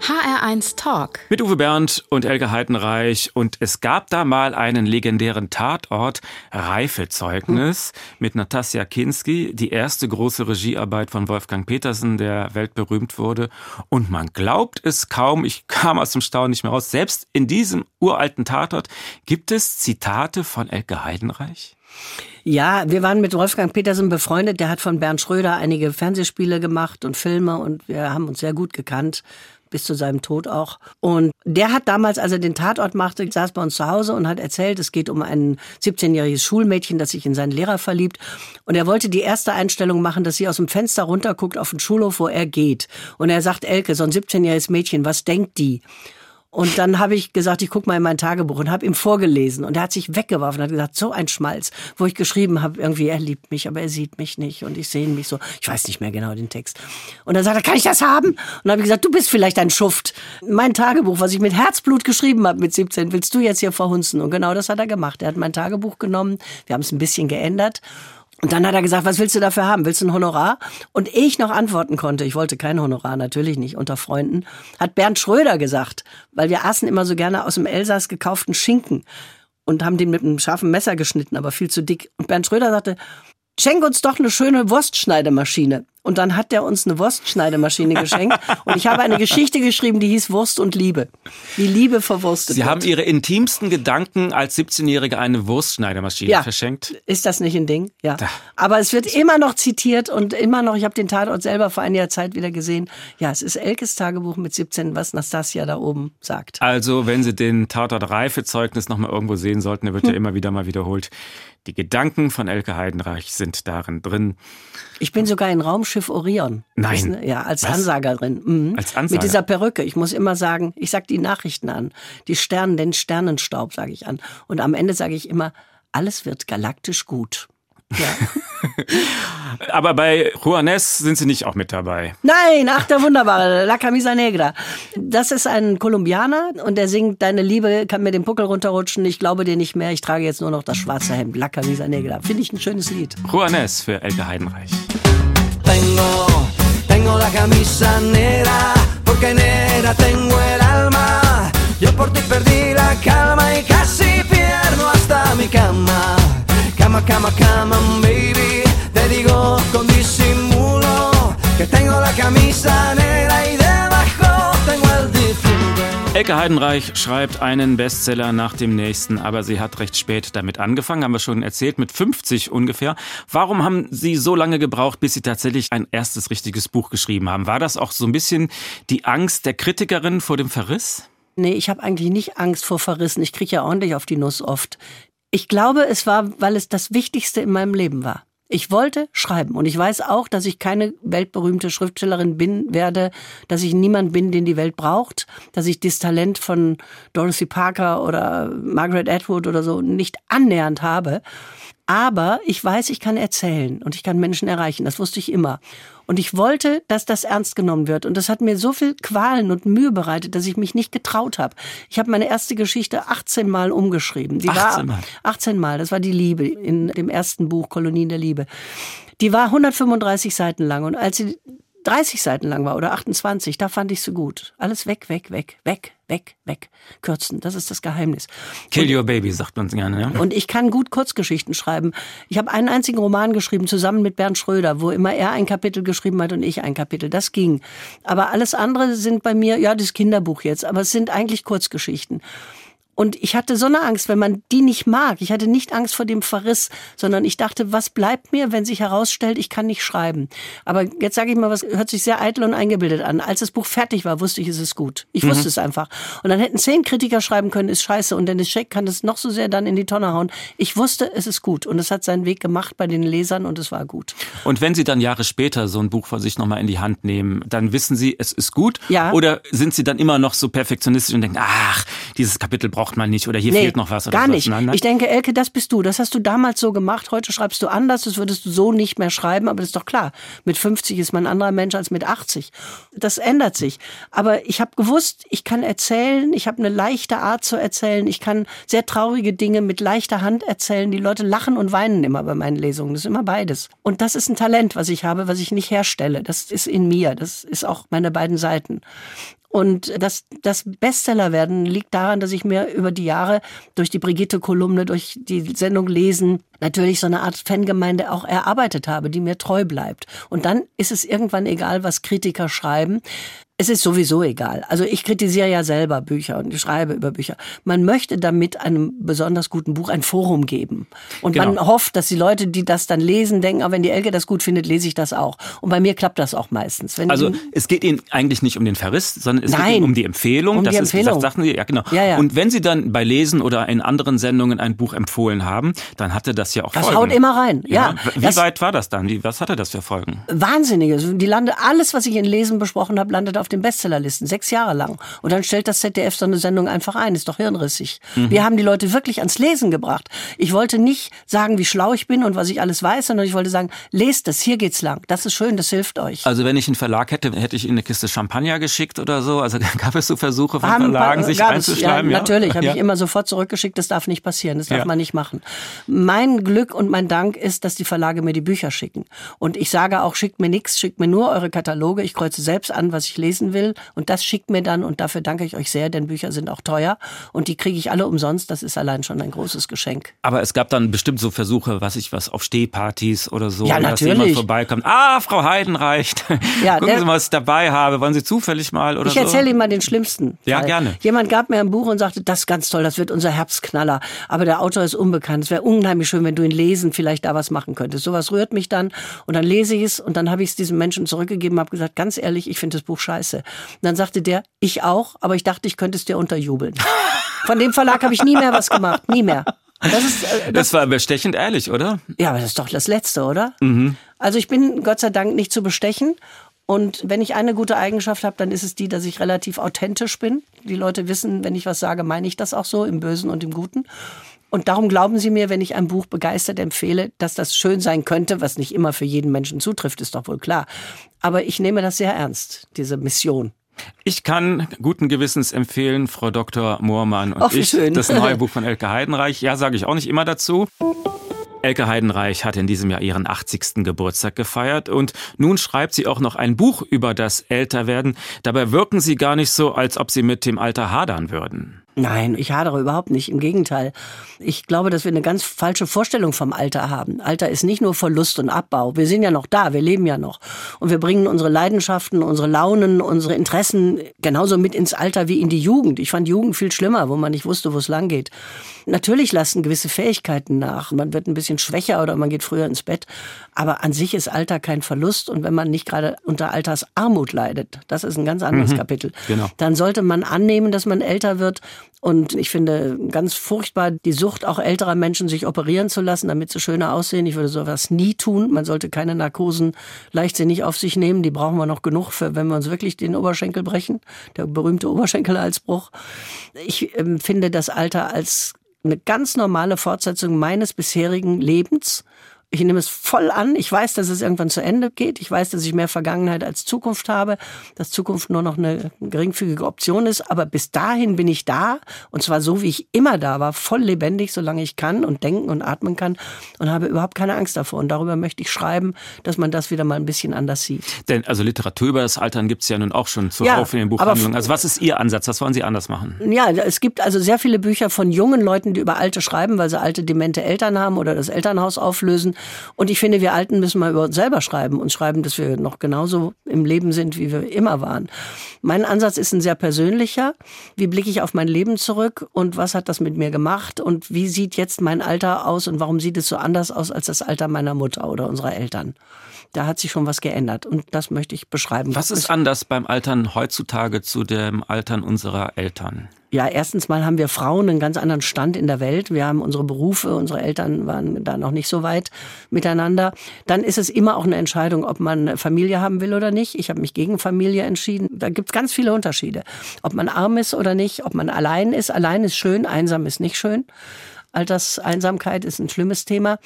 HR1 Talk. Mit Uwe Bernd und Elke Heidenreich. Und es gab da mal einen legendären Tatort, Reifezeugnis, hm. mit Natasja Kinski, die erste große Regiearbeit von Wolfgang Petersen, der weltberühmt wurde. Und man glaubt es kaum, ich kam aus dem Staunen nicht mehr raus, selbst in diesem uralten Tatort gibt es Zitate von Elke Heidenreich? Ja, wir waren mit Wolfgang Petersen befreundet. Der hat von Bernd Schröder einige Fernsehspiele gemacht und Filme und wir haben uns sehr gut gekannt bis zu seinem Tod auch. Und der hat damals, als er den Tatort machte, saß bei uns zu Hause und hat erzählt, es geht um ein 17-jähriges Schulmädchen, das sich in seinen Lehrer verliebt. Und er wollte die erste Einstellung machen, dass sie aus dem Fenster runterguckt auf den Schulhof, wo er geht. Und er sagt, Elke, so ein 17-jähriges Mädchen, was denkt die? Und dann habe ich gesagt, ich guck mal in mein Tagebuch und habe ihm vorgelesen. Und er hat sich weggeworfen und hat gesagt, so ein Schmalz, wo ich geschrieben habe, irgendwie, er liebt mich, aber er sieht mich nicht und ich sehe mich so. Ich weiß nicht mehr genau den Text. Und dann sagt er, kann ich das haben? Und dann habe ich gesagt, du bist vielleicht ein Schuft. Mein Tagebuch, was ich mit Herzblut geschrieben habe mit 17, willst du jetzt hier verhunzen? Und genau das hat er gemacht. Er hat mein Tagebuch genommen, wir haben es ein bisschen geändert und dann hat er gesagt, was willst du dafür haben? Willst du ein Honorar? Und ich noch antworten konnte, ich wollte kein Honorar, natürlich nicht, unter Freunden, hat Bernd Schröder gesagt, weil wir aßen immer so gerne aus dem Elsass gekauften Schinken und haben den mit einem scharfen Messer geschnitten, aber viel zu dick. Und Bernd Schröder sagte, schenk uns doch eine schöne Wurstschneidemaschine. Und dann hat er uns eine Wurstschneidemaschine geschenkt. Und ich habe eine Geschichte geschrieben, die hieß Wurst und Liebe. Wie Liebe verwurstet Sie wird. haben Ihre intimsten Gedanken als 17-Jährige eine Wurstschneidemaschine ja. verschenkt. Ist das nicht ein Ding? Ja. Da. Aber es wird immer noch zitiert und immer noch, ich habe den Tatort selber vor einiger Zeit wieder gesehen. Ja, es ist Elkes Tagebuch mit 17, was Nastasia da oben sagt. Also, wenn Sie den Tatort Reifezeugnis nochmal irgendwo sehen sollten, der wird hm. ja immer wieder mal wiederholt. Die Gedanken von Elke Heidenreich sind darin drin. Ich bin sogar in Raumschiff Orion. Nein. Das, ja, als Was? Ansagerin. Mhm. Als Ansager? Mit dieser Perücke. Ich muss immer sagen, ich sag die Nachrichten an. Die Sternen, den Sternenstaub sage ich an. Und am Ende sage ich immer, alles wird galaktisch gut. Ja. Aber bei Juanes sind Sie nicht auch mit dabei. Nein, ach der wunderbare, La Camisa Negra. Das ist ein Kolumbianer und der singt, deine Liebe kann mir den Puckel runterrutschen, ich glaube dir nicht mehr, ich trage jetzt nur noch das schwarze Hemd. La Camisa Negra. Finde ich ein schönes Lied. Juanes für Elke Heidenreich. Tengo, tengo la camisa negra, porque negra tengo el alma. Yo por ti perdí la calma y casi pierdo hasta mi cama. Cama, cama, cama, baby. Te digo con disimulo que tengo la camisa negra y debajo tengo el difunto. Elke Heidenreich schreibt einen Bestseller nach dem nächsten, aber sie hat recht spät damit angefangen, haben wir schon erzählt, mit 50 ungefähr. Warum haben Sie so lange gebraucht, bis Sie tatsächlich ein erstes richtiges Buch geschrieben haben? War das auch so ein bisschen die Angst der Kritikerin vor dem Verriss? Nee, ich habe eigentlich nicht Angst vor Verrissen. Ich kriege ja ordentlich auf die Nuss oft. Ich glaube, es war, weil es das Wichtigste in meinem Leben war. Ich wollte schreiben und ich weiß auch, dass ich keine weltberühmte Schriftstellerin bin werde, dass ich niemand bin, den die Welt braucht, dass ich das Talent von Dorothy Parker oder Margaret Atwood oder so nicht annähernd habe. Aber ich weiß, ich kann erzählen und ich kann Menschen erreichen. Das wusste ich immer. Und ich wollte, dass das ernst genommen wird. Und das hat mir so viel Qualen und Mühe bereitet, dass ich mich nicht getraut habe. Ich habe meine erste Geschichte 18 Mal umgeschrieben. Die 18 Mal? War 18 Mal. Das war die Liebe in dem ersten Buch Kolonien der Liebe. Die war 135 Seiten lang. Und als sie 30 Seiten lang war oder 28, da fand ich sie gut. Alles weg, weg, weg, weg, weg, weg. Kürzen, das ist das Geheimnis. Kill und, your baby, sagt man gerne. Ja? Und ich kann gut Kurzgeschichten schreiben. Ich habe einen einzigen Roman geschrieben, zusammen mit Bernd Schröder, wo immer er ein Kapitel geschrieben hat und ich ein Kapitel. Das ging. Aber alles andere sind bei mir, ja, das Kinderbuch jetzt, aber es sind eigentlich Kurzgeschichten. Und ich hatte so eine Angst, wenn man die nicht mag. Ich hatte nicht Angst vor dem Verriss, sondern ich dachte, was bleibt mir, wenn sich herausstellt, ich kann nicht schreiben. Aber jetzt sage ich mal, was hört sich sehr eitel und eingebildet an. Als das Buch fertig war, wusste ich, es ist gut. Ich wusste es einfach. Und dann hätten zehn Kritiker schreiben können, ist scheiße. Und Dennis Scheck kann das noch so sehr dann in die Tonne hauen. Ich wusste, es ist gut. Und es hat seinen Weg gemacht bei den Lesern und es war gut. Und wenn Sie dann Jahre später so ein Buch von sich nochmal in die Hand nehmen, dann wissen Sie, es ist gut? Ja. Oder sind Sie dann immer noch so perfektionistisch und denken, ach, dieses Kapitel braucht man nicht oder hier Nee, fehlt noch was? Oder gar nicht. Nein, nein. Ich denke, Elke, das bist du. Das hast du damals so gemacht. Heute schreibst du anders. Das würdest du so nicht mehr schreiben. Aber das ist doch klar. Mit 50 ist man ein anderer Mensch als mit 80. Das ändert sich. Aber ich habe gewusst, ich kann erzählen. Ich habe eine leichte Art zu erzählen. Ich kann sehr traurige Dinge mit leichter Hand erzählen. Die Leute lachen und weinen immer bei meinen Lesungen. Das ist immer beides. Und das ist ein Talent, was ich habe, was ich nicht herstelle. Das ist in mir. Das ist auch meine beiden Seiten. Und das, das Bestseller werden liegt daran, dass ich mir über die Jahre durch die Brigitte-Kolumne, durch die Sendung Lesen, natürlich so eine Art Fangemeinde auch erarbeitet habe, die mir treu bleibt. Und dann ist es irgendwann egal, was Kritiker schreiben. Es ist sowieso egal. Also ich kritisiere ja selber Bücher und ich schreibe über Bücher. Man möchte damit einem besonders guten Buch ein Forum geben. Und Genau. man hofft, dass die Leute, die das dann lesen, denken, aber wenn die Elke das gut findet, lese ich das auch. Und bei mir klappt das auch meistens. Wenn Also es geht Ihnen eigentlich nicht um den Verriss, sondern es geht Nein. Ihnen um die Empfehlung. Um das die ist, Empfehlung. Das sagten Sie, ja genau. Ja, ja. Und wenn Sie dann bei Lesen oder in anderen Sendungen ein Buch empfohlen haben, dann hatte das ja auch Das Folgen. haut immer rein, ja. Wie Das- weit war das dann? Wie, was hatte das für Folgen? Wahnsinniges. Die lande, alles, was ich in Lesen besprochen habe, landet auf den Bestsellerlisten. Sechs Jahre lang. Und dann stellt das ZDF so eine Sendung einfach ein. Ist doch hirnrissig. Mhm. Wir haben die Leute wirklich ans Lesen gebracht. Ich wollte nicht sagen, wie schlau ich bin und was ich alles weiß, sondern ich wollte sagen, lest es, hier geht's lang. Das ist schön, das hilft euch. Also wenn ich einen Verlag hätte, hätte ich Ihnen eine Kiste Champagner geschickt oder so. Also gab es so Versuche von Haben Verlagen, sich gab es, einzuschleimen? Ja, natürlich, habe ja. ich immer sofort zurückgeschickt, das darf nicht passieren, das darf Ja. man nicht machen. Mein Glück und mein Dank ist, dass die Verlage mir die Bücher schicken. Und ich sage auch, schickt mir nichts, schickt mir nur eure Kataloge, ich kreuze selbst an, was ich lesen will und das schickt mir dann und dafür danke ich euch sehr, denn Bücher sind auch teuer und die kriege ich alle umsonst, das ist allein schon ein großes Geschenk. Aber es gab dann bestimmt so Versuche, was ich was auf Stehpartys oder so, Ja, dass jemand natürlich. vorbeikommt. Ah, Frau Heidenreich, Ja, gucken der- Sie mal, was ich dabei habe. Wollen Sie zufällig mal oder Ich so? erzähle Ihnen mal den schlimmsten. Ja, Fall. gerne. Jemand gab mir ein Buch und sagte, das ist ganz toll, das wird unser Herbstknaller. Aber der Autor ist unbekannt. Es wäre unheimlich schön, wenn du ihn lesen vielleicht da was machen könntest. Sowas rührt mich dann und dann lese ich es und dann habe ich es diesem Menschen zurückgegeben, habe gesagt, ganz ehrlich, ich finde das Buch scheiße. Und dann sagte der, ich auch, aber ich dachte, ich könnte es dir unterjubeln. Von dem Verlag habe ich nie mehr was gemacht, nie mehr. Das ist, äh, Das war bestechend ehrlich, oder? ja, aber das ist doch das Letzte, oder? Mhm. Also ich bin Gott sei Dank nicht zu bestechen. Und wenn ich eine gute Eigenschaft habe, dann ist es die, dass ich relativ authentisch bin. Die Leute wissen, wenn ich was sage, meine ich das auch so, im Bösen und im Guten. Und darum glauben Sie mir, wenn ich ein Buch begeistert empfehle, dass das schön sein könnte, was nicht immer für jeden Menschen zutrifft, ist doch wohl klar. Aber ich nehme das sehr ernst, diese Mission. Ich kann guten Gewissens empfehlen, Frau Dr. Moormann und wie ich, schön. das neue Buch von Elke Heidenreich. Ja, sage ich auch nicht immer dazu. Elke Heidenreich hat in diesem Jahr ihren 80. Geburtstag gefeiert und nun schreibt sie auch noch ein Buch über das Älterwerden. Dabei wirken sie gar nicht so, als ob sie mit dem Alter hadern würden. Nein, ich hadere überhaupt nicht. Im Gegenteil. Ich glaube, dass wir eine ganz falsche Vorstellung vom Alter haben. Alter ist nicht nur Verlust und Abbau. Wir sind ja noch da, wir leben ja noch. Und wir bringen unsere Leidenschaften, unsere Launen, unsere Interessen genauso mit ins Alter wie in die Jugend. Ich fand Jugend viel schlimmer, wo man nicht wusste, wo es lang geht. Natürlich lassen gewisse Fähigkeiten nach. Man wird ein bisschen schwächer oder man geht früher ins Bett. Aber an sich ist Alter kein Verlust. Und wenn man nicht gerade unter Altersarmut leidet, das ist ein ganz anderes Kapitel, genau. dann sollte man annehmen, dass man älter wird. Und ich finde ganz furchtbar die Sucht auch älterer Menschen, sich operieren zu lassen, damit sie schöner aussehen. Ich würde sowas nie tun. Man sollte keine Narkosen leichtsinnig auf sich nehmen. Die brauchen wir noch genug, für, wenn wir uns wirklich den Oberschenkel brechen. Der berühmte Oberschenkelhalsbruch. Ich empfinde das Alter als eine ganz normale Fortsetzung meines bisherigen Lebens. Ich nehme es voll an. Ich weiß, dass es irgendwann zu Ende geht. Ich weiß, dass ich mehr Vergangenheit als Zukunft habe, dass Zukunft nur noch eine geringfügige Option ist. Aber bis dahin bin ich da. Und zwar so, wie ich immer da war, voll lebendig, solange ich kann und denken und atmen kann und habe überhaupt keine Angst davor. Und darüber möchte ich schreiben, dass man das wieder mal ein bisschen anders sieht. Denn also Literatur über das Altern gibt's ja nun auch schon zuhauf Ja, in den Buchhandlungen. Also was ist Ihr Ansatz? Was wollen Sie anders machen? Ja, es gibt also sehr viele Bücher von jungen Leuten, die über Alte schreiben, weil sie alte, demente Eltern haben oder das Elternhaus auflösen. Und ich finde, wir Alten müssen mal über uns selber schreiben und schreiben, dass wir noch genauso im Leben sind, wie wir immer waren. Mein Ansatz ist ein sehr persönlicher. Wie blicke ich auf mein Leben zurück und was hat das mit mir gemacht und wie sieht jetzt mein Alter aus und warum sieht es so anders aus als das Alter meiner Mutter oder unserer Eltern? Da hat sich schon was geändert und das möchte ich beschreiben. Was ist anders beim Altern heutzutage zu dem Altern unserer Eltern? Ja, erstens mal haben wir Frauen einen ganz anderen Stand in der Welt. Wir haben unsere Berufe, unsere Eltern waren da noch nicht so weit miteinander. Dann ist es immer auch eine Entscheidung, ob man Familie haben will oder nicht. Ich habe mich gegen Familie entschieden. Da gibt es ganz viele Unterschiede. Ob man arm ist oder nicht, ob man allein ist. Allein ist schön, einsam ist nicht schön. Alterseinsamkeit ist ein schlimmes Thema.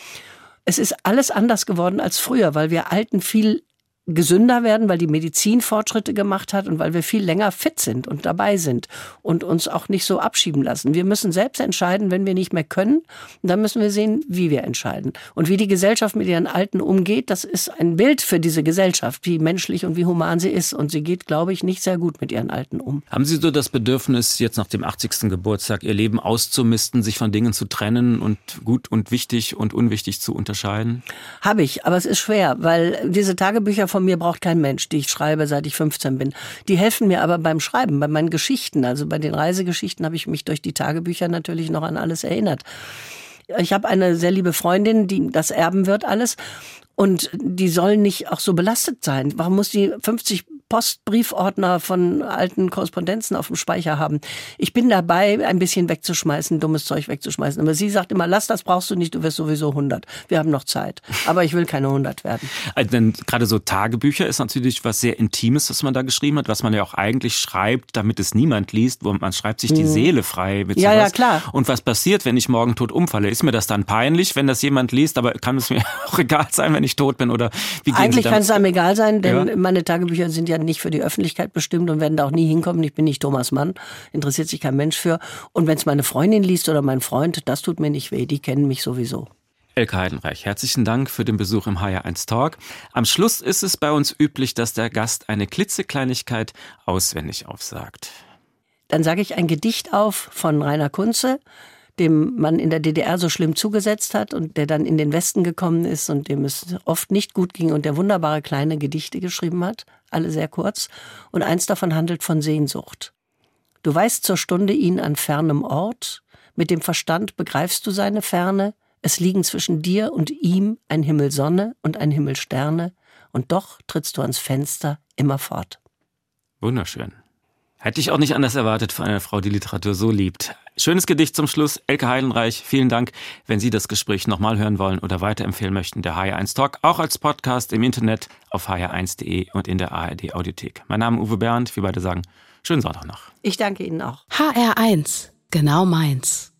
Es ist alles anders geworden als früher, weil wir Alten viel gesünder werden, weil die Medizin Fortschritte gemacht hat und weil wir viel länger fit sind und dabei sind und uns auch nicht so abschieben lassen. Wir müssen selbst entscheiden, wenn wir nicht mehr können. Und dann müssen wir sehen, wie wir entscheiden. Und wie die Gesellschaft mit ihren Alten umgeht, das ist ein Bild für diese Gesellschaft, wie menschlich und wie human sie ist. Und sie geht, glaube ich, nicht sehr gut mit ihren Alten um. Haben Sie so das Bedürfnis, jetzt nach dem 80. Geburtstag Ihr Leben auszumisten, sich von Dingen zu trennen und gut und wichtig und unwichtig zu unterscheiden? Habe ich, aber es ist schwer, weil diese Tagebücher von mir braucht kein Mensch, die ich schreibe, seit ich 15 bin. Die helfen mir aber beim Schreiben, bei meinen Geschichten. Also bei den Reisegeschichten habe ich mich durch die Tagebücher natürlich noch an alles erinnert. Ich habe eine sehr liebe Freundin, die das erben wird alles. Und die sollen nicht auch so belastet sein. Warum muss die 50 Postbriefordner von alten Korrespondenzen auf dem Speicher haben. Ich bin dabei, ein bisschen wegzuschmeißen, dummes Zeug wegzuschmeißen. Aber sie sagt immer, lass das brauchst du nicht, du wirst sowieso 100. Wir haben noch Zeit. Aber ich will keine 100 werden. Also denn gerade so Tagebücher ist natürlich was sehr Intimes, was man da geschrieben hat, was man ja auch eigentlich schreibt, damit es niemand liest, wo man schreibt sich die hm. Seele frei mit ja, sowas. Ja, klar. Und was passiert, wenn ich morgen tot umfalle? Ist mir das dann peinlich, wenn das jemand liest? Aber kann es mir auch egal sein, wenn ich tot bin? Oder wie gehen Eigentlich kann es einem egal sein, denn ja? meine Tagebücher sind ja ja nicht für die Öffentlichkeit bestimmt und werden da auch nie hinkommen. Ich bin nicht Thomas Mann, interessiert sich kein Mensch für. Und wenn es meine Freundin liest oder mein Freund, das tut mir nicht weh, die kennen mich sowieso. Elke Heidenreich, herzlichen Dank für den Besuch im HR1 Talk. Am Schluss ist es bei uns üblich, dass der Gast eine klitzekleinigkeit auswendig aufsagt. Dann sage ich ein Gedicht auf von Rainer Kunze dem man in der DDR so schlimm zugesetzt hat und der dann in den Westen gekommen ist und dem es oft nicht gut ging und der wunderbare kleine Gedichte geschrieben hat, alle sehr kurz. Und eins davon handelt von Sehnsucht. Du weißt zur Stunde ihn an fernem Ort, mit dem Verstand begreifst du seine Ferne, es liegen zwischen dir und ihm ein Himmel Sonne und ein Himmel Sterne, und doch trittst du ans Fenster immer fort. Wunderschön. Hätte ich auch nicht anders erwartet von einer Frau, die Literatur so liebt. Schönes Gedicht zum Schluss. Elke Heidenreich, vielen Dank. Wenn Sie das Gespräch nochmal hören wollen oder weiterempfehlen möchten, der HR1 Talk, auch als Podcast im Internet auf hr1.de und in der ARD Audiothek. Mein Name ist Uwe Bernd. Wir beide sagen, schönen Sonntag noch. Ich danke Ihnen auch. HR1, genau meins.